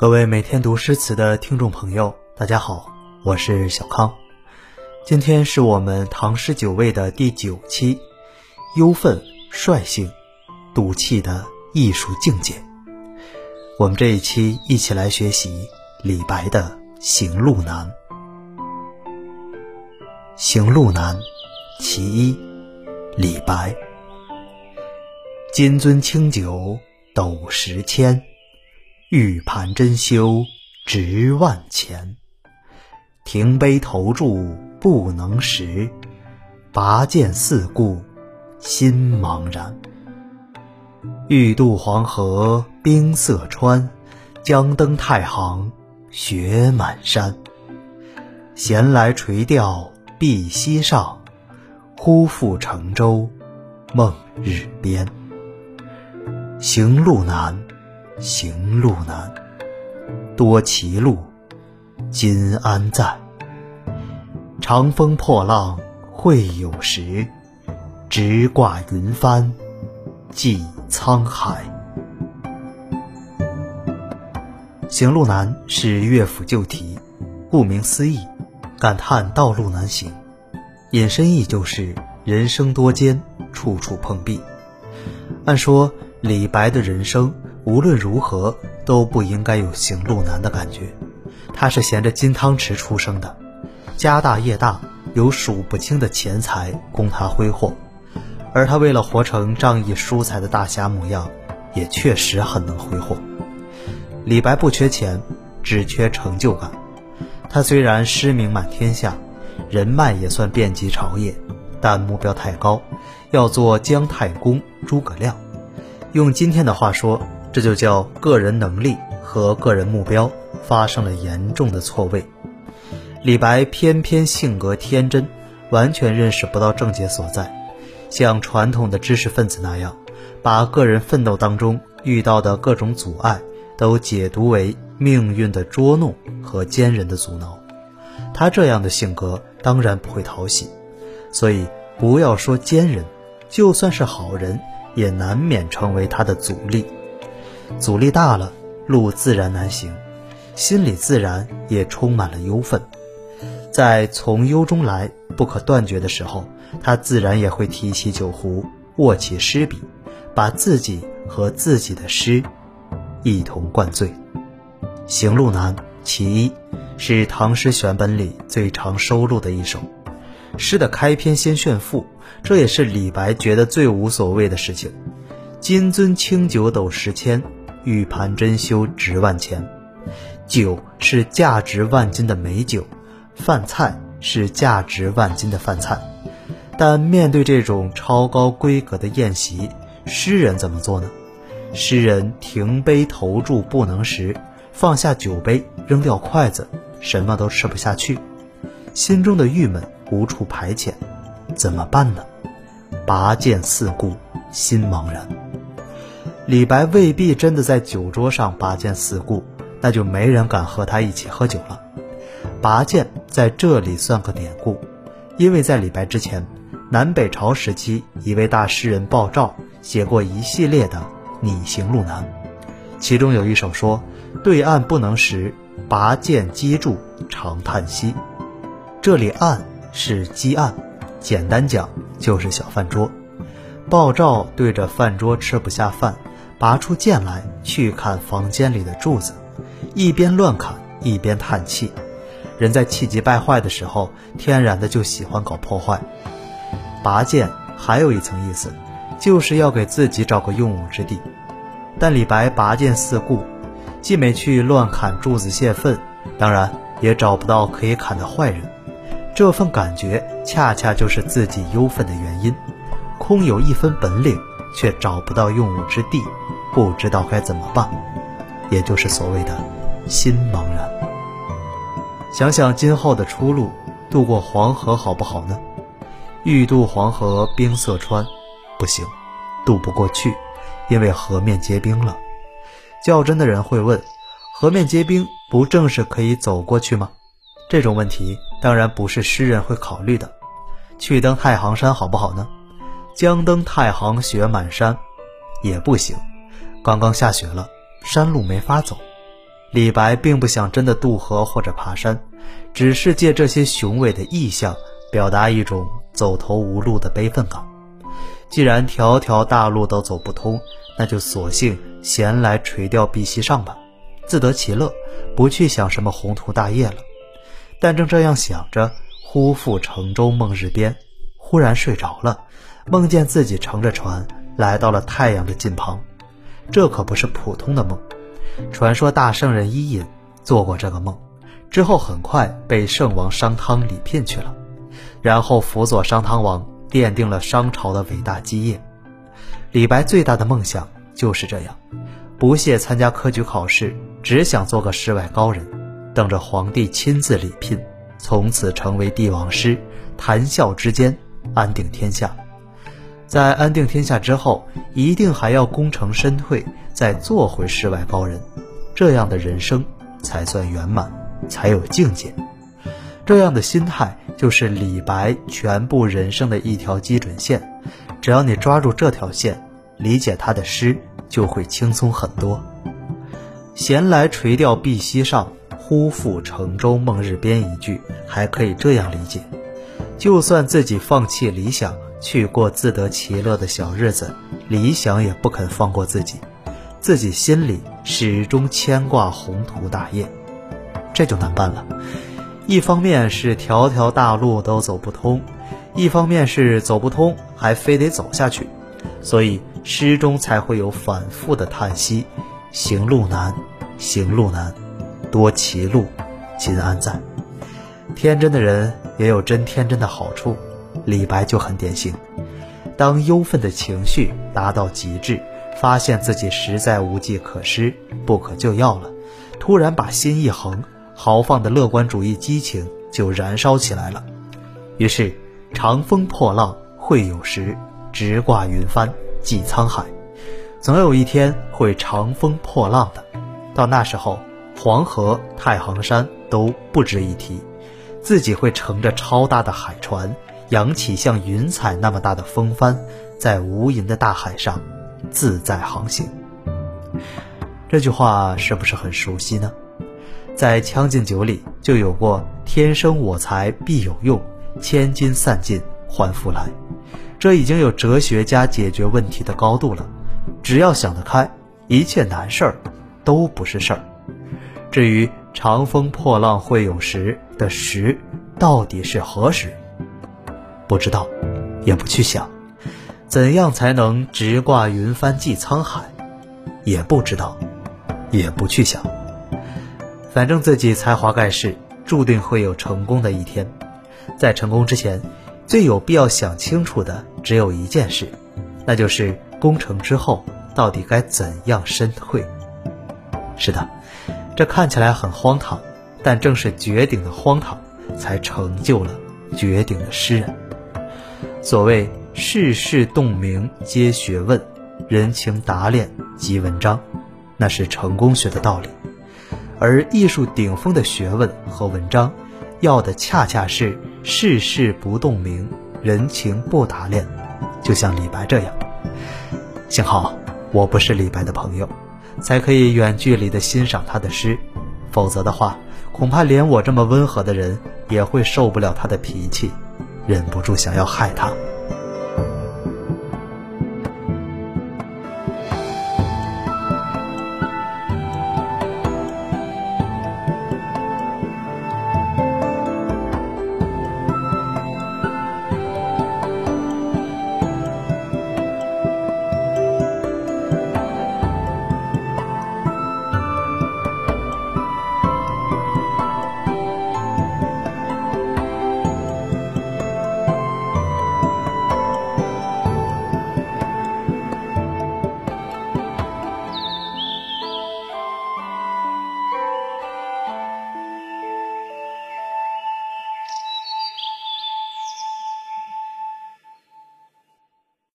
各位每天读诗词的听众朋友，大家好，我是小康。今天是我们唐诗九味的第九期，忧愤率性，赌气的艺术境界。我们这一期一起来学习李白的《行路难》。《行路难》其一，李白。金樽清酒斗十千。玉盘珍羞值万钱，停杯投箸不能食，拔剑四顾心茫然。欲渡黄河冰塞川，将登太行雪满山。闲来垂钓碧溪上，忽复乘舟梦日边。行路难。行路难，多歧路，今安在？长风破浪会有时，直挂云帆济沧海。行路难是乐府旧题，顾名思义，感叹道路难行。引申意就是人生多艰，处处碰壁。按说李白的人生。无论如何都不应该有行路难的感觉。他是衔着金汤匙出生的，家大业大，有数不清的钱财供他挥霍，而他为了活成仗义疏财的大侠模样，也确实很能挥霍。李白不缺钱，只缺成就感。他虽然诗名满天下，人脉也算遍及朝野，但目标太高，要做姜太公、诸葛亮。用今天的话说。这就叫个人能力和个人目标发生了严重的错位。李白偏偏性格天真，完全认识不到症结所在，像传统的知识分子那样，把个人奋斗当中遇到的各种阻碍都解读为命运的捉弄和奸人的阻挠。他这样的性格当然不会讨喜，所以不要说奸人，就算是好人，也难免成为他的阻力。阻力大了，路自然难行，心里自然也充满了忧愤。在从忧中来不可断绝的时候，他自然也会提起酒壶，握起诗笔，把自己和自己的诗一同灌醉。《行路难·其一》是唐诗选本里最常收录的一首。诗的开篇先炫富，这也是李白觉得最无所谓的事情。金樽清酒斗十千。玉盘珍羞值万钱，酒是价值万金的美酒，饭菜是价值万金的饭菜。但面对这种超高规格的宴席，诗人怎么做呢？诗人停杯投箸不能食，放下酒杯，扔掉筷子，什么都吃不下去，心中的郁闷无处排遣，怎么办呢？拔剑四顾，心茫然。李白未必真的在酒桌上拔剑四顾，那就没人敢和他一起喝酒了。拔剑在这里算个典故，因为在李白之前，南北朝时期一位大诗人鲍照写过一系列的《拟行路难》，其中有一首说：“对岸不能食，拔剑击柱长叹息。”这里“案”是击案，简单讲就是小饭桌。鲍照对着饭桌吃不下饭。拔出剑来去砍房间里的柱子，一边乱砍一边叹气。人在气急败坏的时候，天然的就喜欢搞破坏。拔剑还有一层意思，就是要给自己找个用武之地。但李白拔剑四顾，既没去乱砍柱子泄愤，当然也找不到可以砍的坏人。这份感觉恰恰就是自己忧愤的原因。空有一分本领。却找不到用武之地，不知道该怎么办，也就是所谓的心茫然。想想今后的出路，渡过黄河好不好呢？欲渡黄河冰塞川，不行，渡不过去，因为河面结冰了。较真的人会问：河面结冰，不正是可以走过去吗？这种问题当然不是诗人会考虑的。去登太行山好不好呢？将登太行雪满山，也不行。刚刚下雪了，山路没法走。李白并不想真的渡河或者爬山，只是借这些雄伟的意象，表达一种走投无路的悲愤感。既然条条大路都走不通，那就索性闲来垂钓碧溪上吧，自得其乐，不去想什么宏图大业了。但正这样想着，忽复乘舟梦日边，忽然睡着了，梦见自己乘着船来到了太阳的近旁。这可不是普通的梦。传说大圣人伊尹做过这个梦，之后很快被圣王商汤礼聘去了，然后辅佐商汤王，奠定了商朝的伟大基业。李白最大的梦想就是这样，不屑参加科举考试，只想做个世外高人，等着皇帝亲自礼聘，从此成为帝王师，谈笑之间，安定天下。在安定天下之后，一定还要功成身退，再做回世外高人，这样的人生才算圆满，才有境界。这样的心态就是李白全部人生的一条基准线。只要你抓住这条线，理解他的诗就会轻松很多。闲来垂钓碧溪上，忽复乘舟梦日边。一句还可以这样理解：就算自己放弃理想。去过自得其乐的小日子，理想也不肯放过自己，自己心里始终牵挂宏图大业，这就难办了。一方面是条条大路都走不通，一方面是走不通还非得走下去，所以诗中才会有反复的叹息：行路难，行路难，多歧路，今安在？天真的人也有真天真的好处。李白就很典型，当忧愤的情绪达到极致，发现自己实在无计可施、不可救药了，突然把心一横，豪放的乐观主义激情就燃烧起来了。于是，长风破浪会有时，直挂云帆济沧海。总有一天会长风破浪的，到那时候，黄河、太行山都不值一提，自己会乘着超大的海船。扬起像云彩那么大的风帆，在无垠的大海上自在航行。这句话是不是很熟悉呢？在《将进酒》里就有过“天生我材必有用，千金散尽还复来”，这已经有哲学家解决问题的高度了。只要想得开，一切难事儿都不是事儿。至于“长风破浪会有时”的“时”，到底是何时？不知道，也不去想，怎样才能直挂云帆济沧海？也不知道，也不去想。反正自己才华盖世，注定会有成功的一天。在成功之前，最有必要想清楚的只有一件事，那就是功成之后到底该怎样身退。是的，这看起来很荒唐，但正是绝顶的荒唐，才成就了绝顶的诗人。所谓世事洞明皆学问，人情达练即文章，那是成功学的道理。而艺术顶峰的学问和文章，要的恰恰是世事不洞明，人情不达练。就像李白这样，幸好我不是李白的朋友，才可以远距离的欣赏他的诗。否则的话，恐怕连我这么温和的人也会受不了他的脾气。忍不住想要害他。